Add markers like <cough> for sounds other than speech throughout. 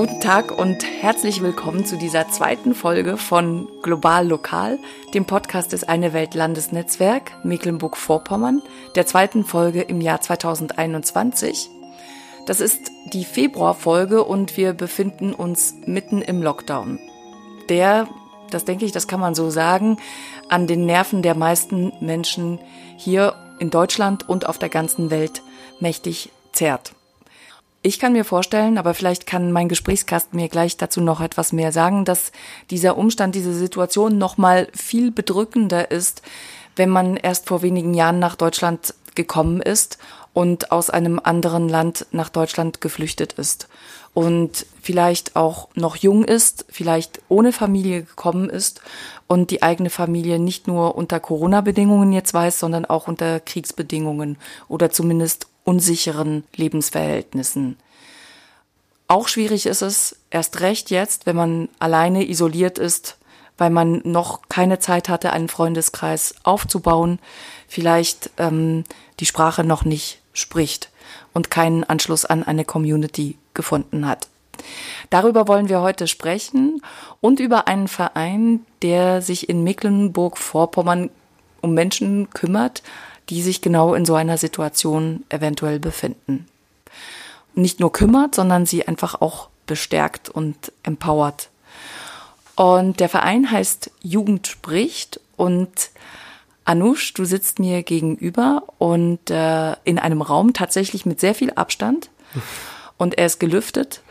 Guten Tag und herzlich willkommen zu dieser zweiten Folge von Global Lokal, dem Podcast des Eine Welt Landesnetzwerk Mecklenburg-Vorpommern, der zweiten Folge im Jahr 2021. Das ist die Februarfolge und wir befinden uns mitten im Lockdown. Der, das denke ich, das kann man so sagen, an den Nerven der meisten Menschen hier in Deutschland und auf der ganzen Welt mächtig zerrt. Ich kann mir vorstellen, aber vielleicht kann mein Gesprächskast mir gleich dazu noch etwas mehr sagen, dass dieser Umstand, diese Situation noch mal viel bedrückender ist, wenn man erst vor wenigen Jahren nach Deutschland gekommen ist und aus einem anderen Land nach Deutschland geflüchtet ist und vielleicht auch noch jung ist, vielleicht ohne Familie gekommen ist und die eigene Familie nicht nur unter Corona-Bedingungen jetzt weiß, sondern auch unter Kriegsbedingungen oder zumindest unsicheren Lebensverhältnissen. Auch schwierig ist es, erst recht jetzt, wenn man alleine isoliert ist, weil man noch keine Zeit hatte, einen Freundeskreis aufzubauen, vielleicht ähm, die Sprache noch nicht spricht und keinen Anschluss an eine Community gefunden hat. Darüber wollen wir heute sprechen und über einen Verein, der sich in Mecklenburg-Vorpommern um Menschen kümmert, die sich genau in so einer Situation eventuell befinden. Nicht nur kümmert, sondern sie einfach auch bestärkt und empowert. Und der Verein heißt Jugend spricht und Anush, du sitzt mir gegenüber und äh, in einem Raum tatsächlich mit sehr viel Abstand und er ist gelüftet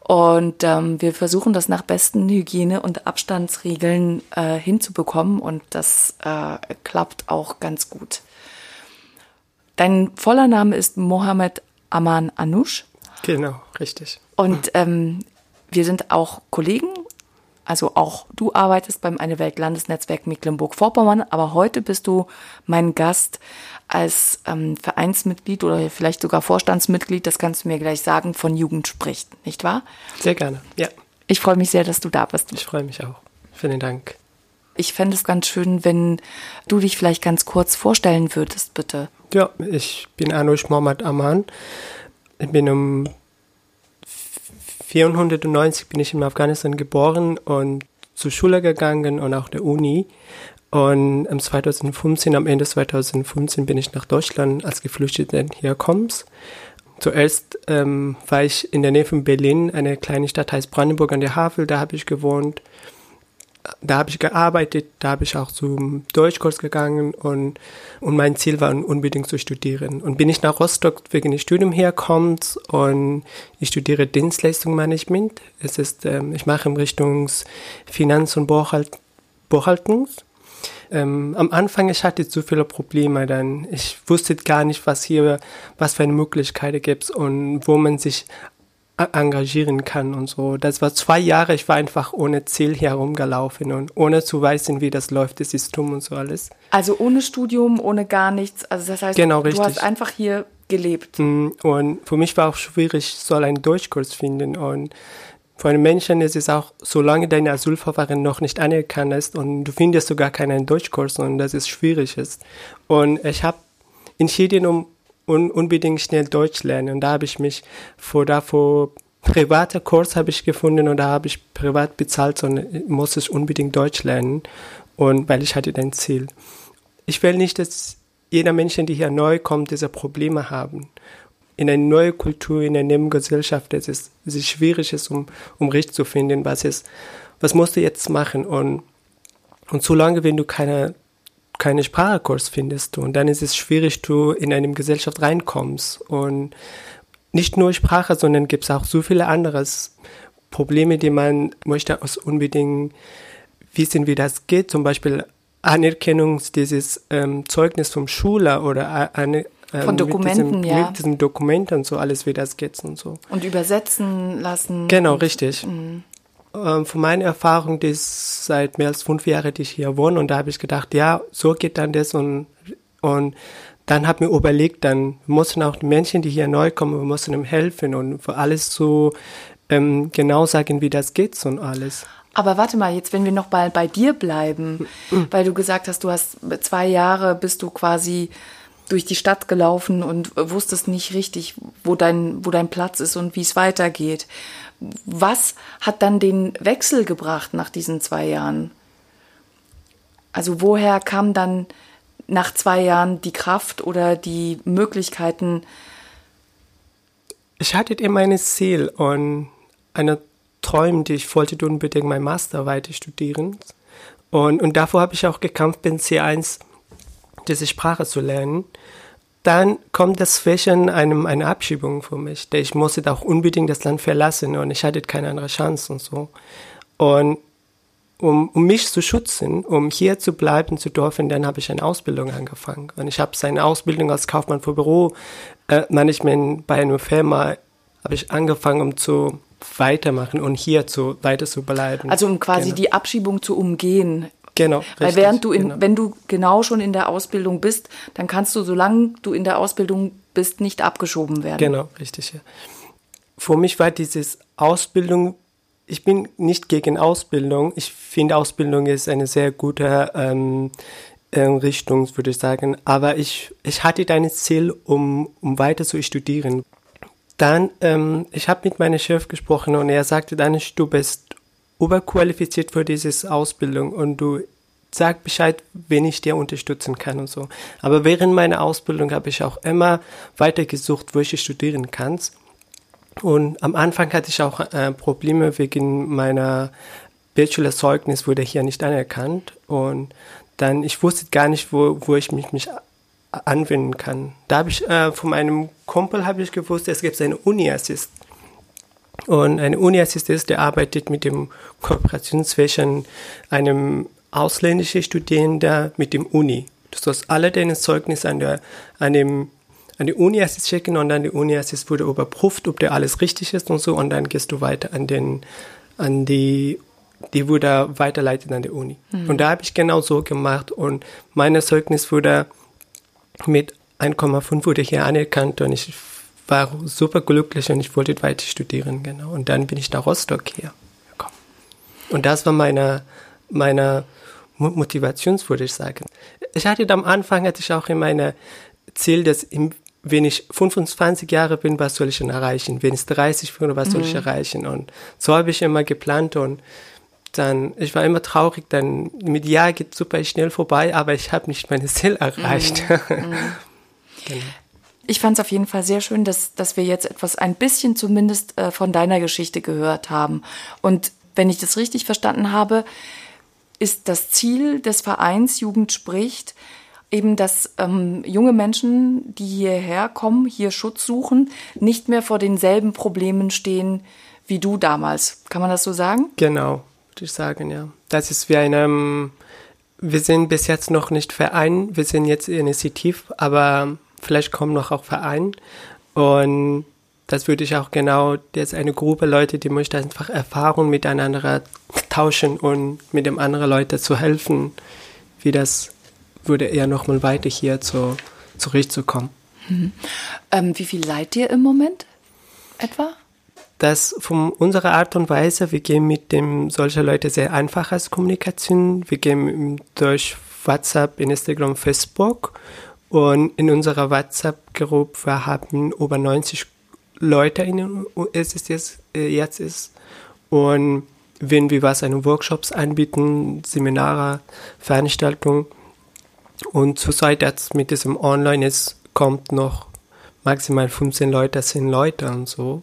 und ähm, wir versuchen das nach besten Hygiene- und Abstandsregeln äh, hinzubekommen und das äh, klappt auch ganz gut. Dein voller Name ist Mohammed Aman Anush. Genau, richtig. Und ähm, wir sind auch Kollegen. Also auch du arbeitest beim Eine Welt Landesnetzwerk Mecklenburg-Vorpommern, aber heute bist du mein Gast als ähm, Vereinsmitglied oder vielleicht sogar Vorstandsmitglied, das kannst du mir gleich sagen, von Jugend spricht, nicht wahr? Sehr gerne, ja. Ich freue mich sehr, dass du da bist. Ich freue mich auch. Vielen Dank. Ich fände es ganz schön, wenn du dich vielleicht ganz kurz vorstellen würdest, bitte. Ja, ich bin Anush Mohammed Aman. Ich bin um 490 bin ich in Afghanistan geboren und zur Schule gegangen und auch der Uni. Und im 2015, am Ende 2015 bin ich nach Deutschland als Geflüchteter herkommst. Zuerst ähm, war ich in der Nähe von Berlin, eine kleine Stadt heißt Brandenburg an der Havel, da habe ich gewohnt da habe ich gearbeitet, da habe ich auch zum Deutschkurs gegangen und, und mein Ziel war unbedingt zu studieren. Und bin ich nach Rostock wegen des Studiums herkommt und ich studiere Dienstleistungsmanagement. Es ist, ähm, ich mache in Richtung Finanz- und Buchhalt Buchhaltung. Ähm, am Anfang ich hatte zu viele Probleme, dann ich wusste gar nicht, was hier, was für eine Möglichkeit gibt und wo man sich engagieren kann und so. Das war zwei Jahre, ich war einfach ohne Ziel herumgelaufen und ohne zu wissen, wie das läuft, das System und so alles. Also ohne Studium, ohne gar nichts. Also das heißt, genau, du richtig. hast einfach hier gelebt. Mm, und für mich war auch schwierig, soll einen Deutschkurs finden und für einen Menschen ist es auch, solange deine Asylverfahren noch nicht anerkannt ist und du findest sogar keinen Deutschkurs und das ist schwierig ist. Und ich habe entschieden, um un unbedingt schnell Deutsch lernen. Und da habe ich mich vor davor private Kurs habe ich gefunden und da habe ich privat bezahlt und muss ich unbedingt Deutsch lernen und weil ich hatte ein Ziel. Ich will nicht, dass jeder Mensch, der hier neu kommt, diese Probleme haben. In eine neue Kultur, in einer neuen Gesellschaft, es ist, es schwierig, ist, um, um Recht zu finden, was ist, was musst du jetzt machen und, und solange, wenn du keine keine Sprachkurs findest du. Und dann ist es schwierig, du in eine Gesellschaft reinkommst. Und nicht nur Sprache, sondern gibt es auch so viele andere Probleme, die man möchte aus unbedingt wissen, wie das geht. Zum Beispiel Anerkennung dieses ähm, Zeugnis vom Schüler oder eine, ähm, von Dokumenten, mit diesem, ja. Mit diesem Dokument und so alles, wie das geht und so. Und übersetzen lassen. Genau, richtig. Mhm ähm, von meiner Erfahrung, die ist seit mehr als fünf Jahren, die ich hier wohne, und da habe ich gedacht, ja, so geht dann das und, und dann habe ich mir überlegt, dann müssen auch die Menschen, die hier neu kommen, wir müssen ihm helfen und für alles so ähm, genau sagen, wie das geht und alles. Aber warte mal, jetzt, wenn wir noch mal bei dir bleiben, mhm. weil du gesagt hast, du hast zwei Jahre, bist du quasi durch die Stadt gelaufen und wusstest nicht richtig, wo dein, wo dein Platz ist und wie es weitergeht. Was hat dann den Wechsel gebracht nach diesen zwei Jahren? Also woher kam dann nach zwei Jahren die Kraft oder die Möglichkeiten? Ich hatte immer ein Ziel und eine Träume, die ich wollte unbedingt mein Master weiter studieren. Und, und davor habe ich auch gekämpft, bin C1 diese Sprache zu lernen. Dann kommt das Zwischen einem, eine Abschiebung für mich. Ich musste auch unbedingt das Land verlassen und ich hatte keine andere Chance und so. Und um, um mich zu schützen, um hier zu bleiben zu dürfen, dann habe ich eine Ausbildung angefangen. Und ich habe seine Ausbildung als Kaufmann für Büromanagement äh, bei einer Firma habe ich angefangen, um zu weitermachen und hier zu weiter zu bleiben. Also um quasi genau. die Abschiebung zu umgehen. Genau. Richtig, Weil während du in, genau. wenn du genau schon in der Ausbildung bist, dann kannst du, solange du in der Ausbildung bist, nicht abgeschoben werden. Genau, richtig. Ja. Für mich war dieses Ausbildung ich bin nicht gegen Ausbildung. Ich finde, Ausbildung ist eine sehr gute ähm, äh, Richtung, würde ich sagen. Aber ich, ich hatte ein Ziel, um, um weiter zu studieren. Dann, ähm, ich habe mit meinem Chef gesprochen und er sagte dann, du bist überqualifiziert für diese Ausbildung und du sag Bescheid, wen ich dir unterstützen kann und so. Aber während meiner Ausbildung habe ich auch immer weiter gesucht, wo ich studieren kann. Und am Anfang hatte ich auch äh, Probleme wegen meiner Bachelorzeugnis wurde hier nicht anerkannt und dann ich wusste gar nicht, wo, wo ich mich, mich anwenden kann. Da habe ich äh, von meinem Kumpel habe ich gewusst, es gibt eine Uni-Assist. Und eine Uni-Assist ist, der arbeitet mit dem Kooperation zwischen einem ausländischen Studierenden mit dem Uni. Du sollst alle deine Zeugnisse an, der, an dem an die Uni-Assist schicken und dann die Uni-Assist wurde überprüft, ob der alles richtig ist und so und dann gehst du weiter an den an die die wurde weiterleitet an die Uni. Mhm. Und da habe ich genau so gemacht und mein Zeugnis wurde mit 1,5 wurde hier anerkannt und ich war super glücklich und ich wollte weiter studieren, genau. Und dann bin ich nach Rostock hier gekommen. Und das war meine, meine Motivation, würde ich sagen. Ich hatte am Anfang, hatte ich auch in meinem Ziel, dass im, wenn ich 25 Jahre bin, was soll ich denn erreichen? Wenn ich 30 bin, was soll ich mhm. erreichen? Und so habe ich immer geplant und dann, ich war immer traurig, dann mit Jahr geht super schnell vorbei, aber ich habe nicht meine Ziel erreicht. Mm, <laughs> mm. genau. Ich fand es auf jeden Fall sehr schön, dass, dass wir jetzt etwas, ein bisschen zumindest äh, von deiner Geschichte gehört haben. Und wenn ich das richtig verstanden habe, ist das Ziel des Vereins Jugend spricht, eben, dass ähm, junge Menschen, die hierher kommen, hier Schutz suchen, nicht mehr vor denselben Problemen stehen wie du damals. Kann man das so sagen? Genau würde ich sagen, ja. Das ist wie einem, wir sind bis jetzt noch nicht Verein, wir sind jetzt initiativ, aber vielleicht kommen noch auch Verein. Und das würde ich auch genau, jetzt eine Gruppe Leute, die möchte einfach Erfahrung miteinander tauschen und mit dem anderen Leute zu helfen, wie das würde eher nochmal weiter hier zu, zurückzukommen. Mhm. Ähm, wie viel seid ihr im Moment etwa? dass von unserer Art und Weise, wir gehen mit dem solcher Leute sehr einfach als Kommunikation. Wir gehen durch WhatsApp, Instagram, Facebook und in unserer WhatsApp-Gruppe haben über 90 Leute in es ist jetzt, äh, jetzt ist. Und wenn wir was einen Workshops anbieten, Seminare, Veranstaltungen. Und zurzeit jetzt mit diesem Online ist kommt noch maximal 15 Leute, 10 Leute und so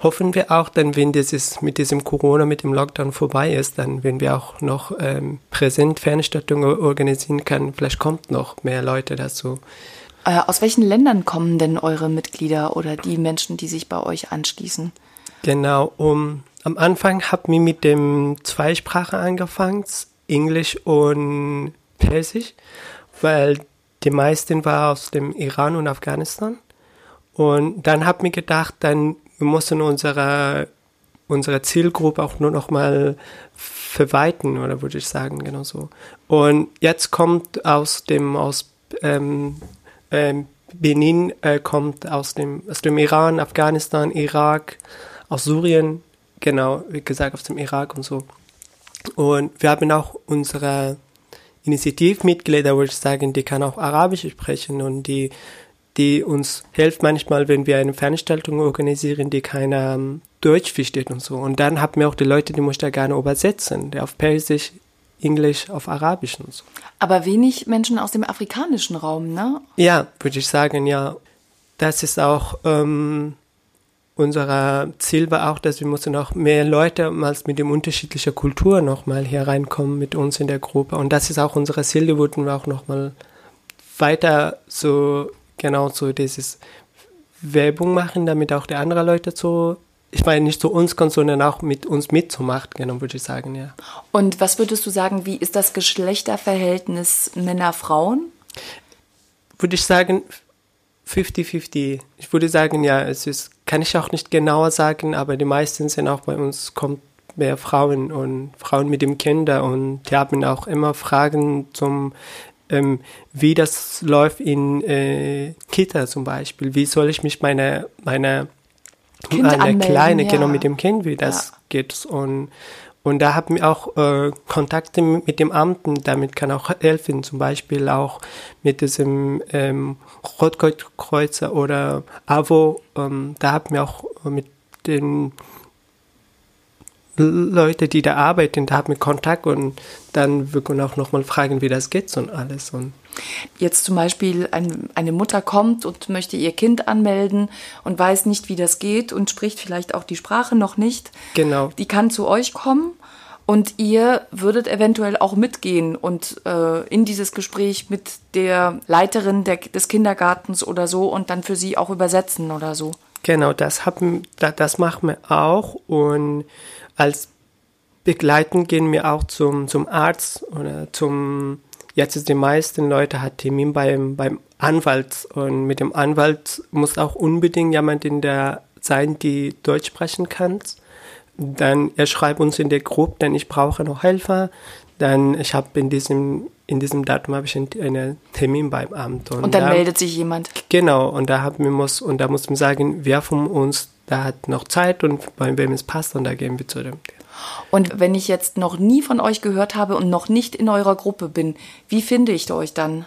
hoffen wir auch, dann wenn dieses mit diesem Corona, mit dem Lockdown vorbei ist, dann wenn wir auch noch ähm, präsent Veranstaltungen organisieren können, vielleicht kommt noch mehr Leute dazu. Äh, aus welchen Ländern kommen denn eure Mitglieder oder die Menschen, die sich bei euch anschließen? Genau, um, am Anfang haben wir mit dem Zweisprache angefangen, Englisch und Persisch, weil die meisten waren aus dem Iran und Afghanistan. Und dann habe ich gedacht, dann wir mussten unsere, unsere Zielgruppe auch nur noch mal verweiten, oder würde ich sagen, genau so. Und jetzt kommt aus dem, aus ähm, ähm, Benin, äh, kommt aus dem, aus dem Iran, Afghanistan, Irak, aus Syrien, genau, wie gesagt, aus dem Irak und so. Und wir haben auch unsere Initiativmitglieder, würde ich sagen, die kann auch Arabisch sprechen und die die uns hilft manchmal, wenn wir eine Veranstaltung organisieren, die keiner ähm, Deutsch versteht und so. Und dann haben wir auch die Leute, die muss da gerne übersetzen, der auf Persisch, Englisch, auf Arabisch und so. Aber wenig Menschen aus dem afrikanischen Raum, ne? Ja, würde ich sagen, ja. Das ist auch ähm, unser Ziel war auch, dass wir mussten auch mehr Leute mal mit dem unterschiedlichen Kultur nochmal hier reinkommen mit uns in der Gruppe. Und das ist auch unser Ziel, die wollten wir auch nochmal weiter so, genau so dieses Werbung machen, damit auch die anderen Leute so, ich meine nicht zu uns kommen, sondern auch mit uns mitzumachen, genau, würde ich sagen, ja. Und was würdest du sagen, wie ist das Geschlechterverhältnis Männer-Frauen? Würde ich sagen, 50-50. Ich würde sagen, ja, es ist, kann ich auch nicht genauer sagen, aber die meisten sind auch bei uns, kommt mehr Frauen und Frauen mit dem Kinder und die haben auch immer Fragen zum, ähm, wie das läuft in äh, Kita zum Beispiel. Wie soll ich mich meine, meine, eine kleine, ja. genau, mit dem Kind, wie das ja. geht und, und da haben wir auch äh, Kontakte mit dem Amten, damit kann auch helfen, zum Beispiel auch mit diesem ähm, Rotkreuzer oder AWO, ähm, da haben wir auch mit den Leuten, die da arbeiten, da haben wir Kontakt und dann wir können auch nochmal fragen, wie das geht und alles. Und Jetzt zum Beispiel ein, eine Mutter kommt und möchte ihr Kind anmelden und weiß nicht, wie das geht und spricht vielleicht auch die Sprache noch nicht. Genau. Die kann zu euch kommen und ihr würdet eventuell auch mitgehen und äh, in dieses Gespräch mit der Leiterin der, des Kindergartens oder so und dann für sie auch übersetzen oder so. Genau, das, haben, das machen wir auch und als Begleiten gehen wir auch zum, zum Arzt oder zum, jetzt ist die meisten Leute hat Termin beim, beim Anwalt und mit dem Anwalt muss auch unbedingt jemand in der sein, die Deutsch sprechen kann. Dann er schreibt uns in der Gruppe, denn ich brauche noch Helfer. Dann ich habe in diesem in diesem Datum habe ich einen Termin beim Amt und, und dann da, meldet sich jemand. Genau und da haben wir muss und da muss man sagen, wer von uns da hat noch Zeit und bei wem es passt und da gehen wir zu dem. Und wenn ich jetzt noch nie von euch gehört habe und noch nicht in eurer Gruppe bin, wie finde ich euch dann?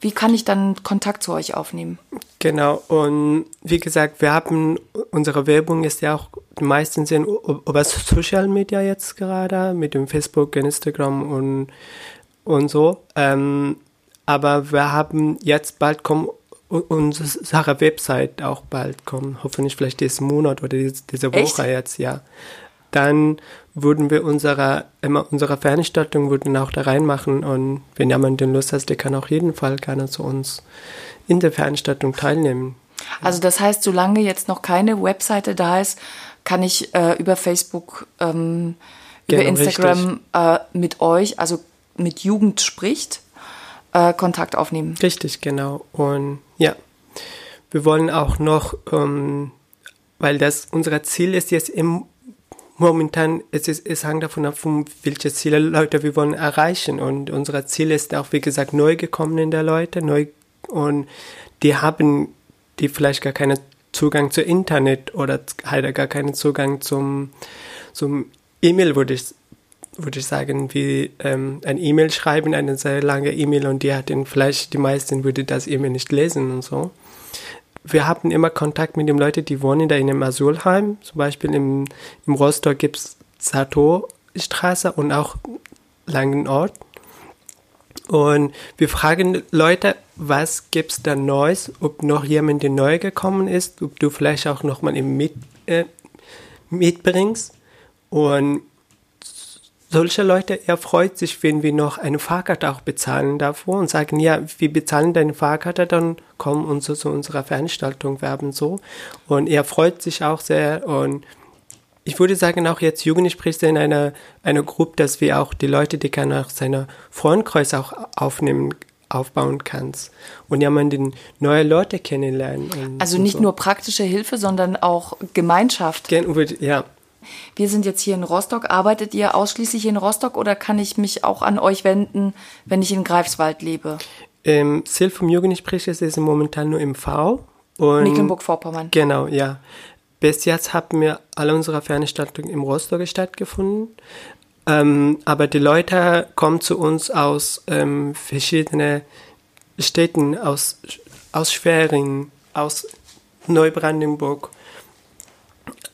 Wie kann ich dann Kontakt zu euch aufnehmen? Genau, und wie gesagt, wir haben, unsere Werbung ist ja auch, die meisten sind über Social Media jetzt gerade, mit dem Facebook, Instagram und, und so. Ähm, aber wir haben jetzt bald kommen unsere Website auch bald kommen, hoffentlich vielleicht diesen Monat oder diese Woche Echt? jetzt, ja. Dann würden wir unsere, immer unsere Veranstaltung würden auch da reinmachen und wenn jemand den Lust hat, der kann auch jeden Fall gerne zu uns in der Veranstaltung teilnehmen. Also das heißt, solange jetzt noch keine Webseite da ist, kann ich äh, über Facebook, ähm, genau, über Instagram äh, mit euch, also mit Jugend spricht, äh, Kontakt aufnehmen. Richtig, genau. Und ja, wir wollen auch noch, ähm, weil das unser Ziel ist jetzt im momentan, es, ist, es hängt davon ab, welche Ziele Leute wir wollen erreichen. Und unser Ziel ist auch, wie gesagt, neu gekommene Leute, neu, und die haben, die vielleicht gar keinen Zugang zu Internet oder halt gar keinen Zugang zum, zum E-Mail, würde ich würde ich sagen, wie ähm, ein E-Mail schreiben, eine sehr lange E-Mail und die hat den vielleicht, die meisten würde das E-Mail nicht lesen und so. Wir haben immer Kontakt mit den Leuten, die wohnen da in einem Asylheim. Zum Beispiel im, im Rostock gibt es Sato-Straße und auch Langenort. Und wir fragen Leute, was gibt es da Neues, ob noch jemand neu gekommen ist, ob du vielleicht auch nochmal mit, äh, mitbringst. Und solche Leute, er freut sich, wenn wir noch eine Fahrkarte auch bezahlen davor und sagen, ja, wir bezahlen deine Fahrkarte, dann kommen und so zu unserer Veranstaltung werben so. Und er freut sich auch sehr und ich würde sagen, auch jetzt Jugendlich spricht in einer, einer Gruppe, dass wir auch die Leute, die kann auch seine Freundkreis auch aufnehmen, aufbauen kannst und ja man den neue Leute kennenlernen. also nicht so. nur praktische Hilfe, sondern auch Gemeinschaft. Ja, wir sind jetzt hier in Rostock. Arbeitet ihr ausschließlich in Rostock oder kann ich mich auch an euch wenden, wenn ich in Greifswald lebe? Ähm, Sil vom Jugendgespräch ist momentan nur im V. Mecklenburg-Vorpommern. Genau, ja. Bis jetzt haben wir alle unsere Veranstaltungen im Rostock stattgefunden. Ähm, aber die Leute kommen zu uns aus ähm, verschiedenen Städten, aus aus Schwerin, aus Neubrandenburg,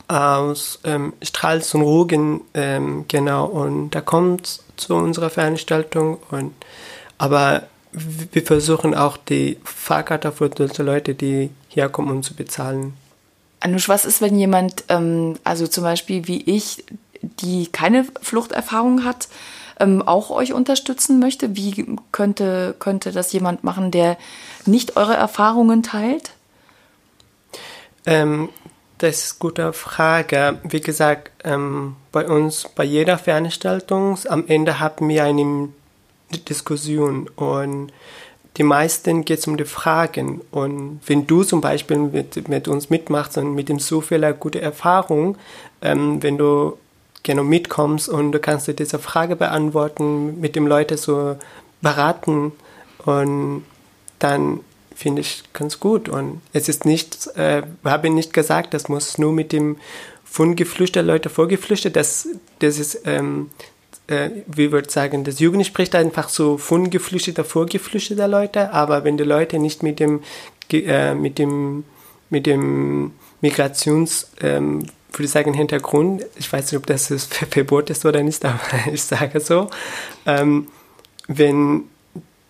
aus ähm, Stralsund und Rugen, ähm, genau, und da kommt zu unserer Veranstaltung und aber wir versuchen auch die Fahrkarte für die Leute, die herkommen, um zu bezahlen. Anusch, was ist, wenn jemand, ähm, also zum Beispiel wie ich, die keine Fluchterfahrung hat, ähm, auch euch unterstützen möchte? Wie könnte, könnte das jemand machen, der nicht eure Erfahrungen teilt? Ähm, das ist eine gute Frage. Wie gesagt, ähm, bei uns, bei jeder Veranstaltung, am Ende haben wir eine Diskussion und die meisten geht es um die Fragen. Und wenn du zum Beispiel mit, mit uns mitmachst und mit dem viel gute Erfahrung, ähm, wenn du gerne mitkommst und du kannst dir diese Frage beantworten, mit dem Leute so beraten und dann finde ich ganz gut. Und es ist nicht, äh, habe nicht gesagt, das muss nur mit dem von geflüchteten Leuten vorgeflüchtet, das, das ist, ähm, äh, wie würde sagen, das Jugend spricht einfach so von geflüchteter, vorgeflüchteter Leute, aber wenn die Leute nicht mit dem, äh, mit dem, mit dem Migrations, ähm, würde ich sagen, Hintergrund, ich weiß nicht, ob das Verbot ist oder nicht, aber <laughs> ich sage so, ähm, wenn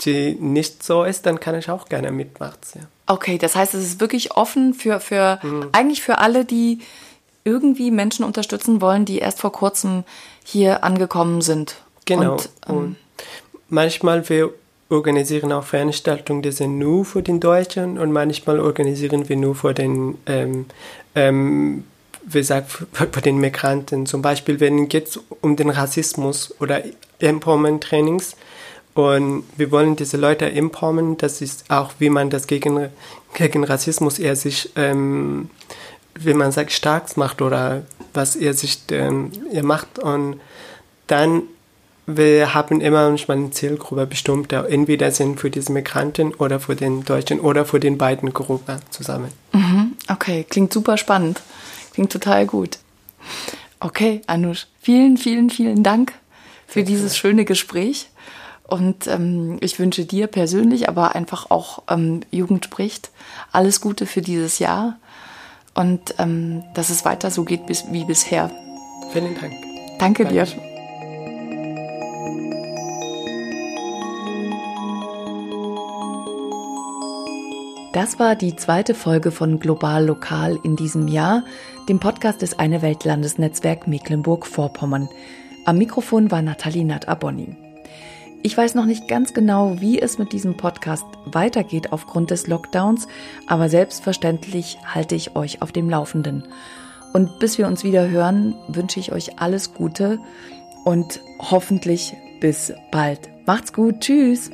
die nicht so ist, dann kann ich auch gerne mitmachen. Ja. Okay, das heißt, es ist wirklich offen für, für mhm. eigentlich für alle, die irgendwie Menschen unterstützen wollen, die erst vor kurzem hier angekommen sind. Genau. Und, ähm, und manchmal wir organisieren auch Veranstaltungen, die sind nur für den Deutschen und manchmal organisieren wir nur für den ähm, ähm, wie gesagt, für den Migranten. Zum Beispiel, wenn es um den Rassismus oder Empowerment-Trainings, und wir wollen diese Leute empowern, das ist auch, wie man das gegen, gegen Rassismus eher sich, ähm, wie man sagt, stark macht oder was er sich ähm, er macht. Und dann, wir haben immer manchmal eine Zielgruppe bestimmt, der entweder sind für diese Migranten oder für den Deutschen oder für den beiden Gruppen zusammen. Mhm, okay, klingt super spannend. Klingt total gut. Okay, Anush, vielen, vielen, vielen Dank für Danke. dieses schöne Gespräch. Und ähm, ich wünsche dir persönlich, aber einfach auch ähm, Jugend spricht, alles Gute für dieses Jahr und ähm, dass es weiter so geht bis, wie bisher. Vielen Dank. Danke, Danke. dir. Das war die zweite Folge von Global Lokal in diesem Jahr, dem Podcast des Eine Welt Landesnetzwerk Mecklenburg-Vorpommern. Am Mikrofon war Nathalie Natt-Abonni. Ich weiß noch nicht ganz genau, wie es mit diesem Podcast weitergeht aufgrund des Lockdowns, aber selbstverständlich halte ich euch auf dem Laufenden. Und bis wir uns wieder hören, wünsche ich euch alles Gute und hoffentlich bis bald. Macht's gut, tschüss!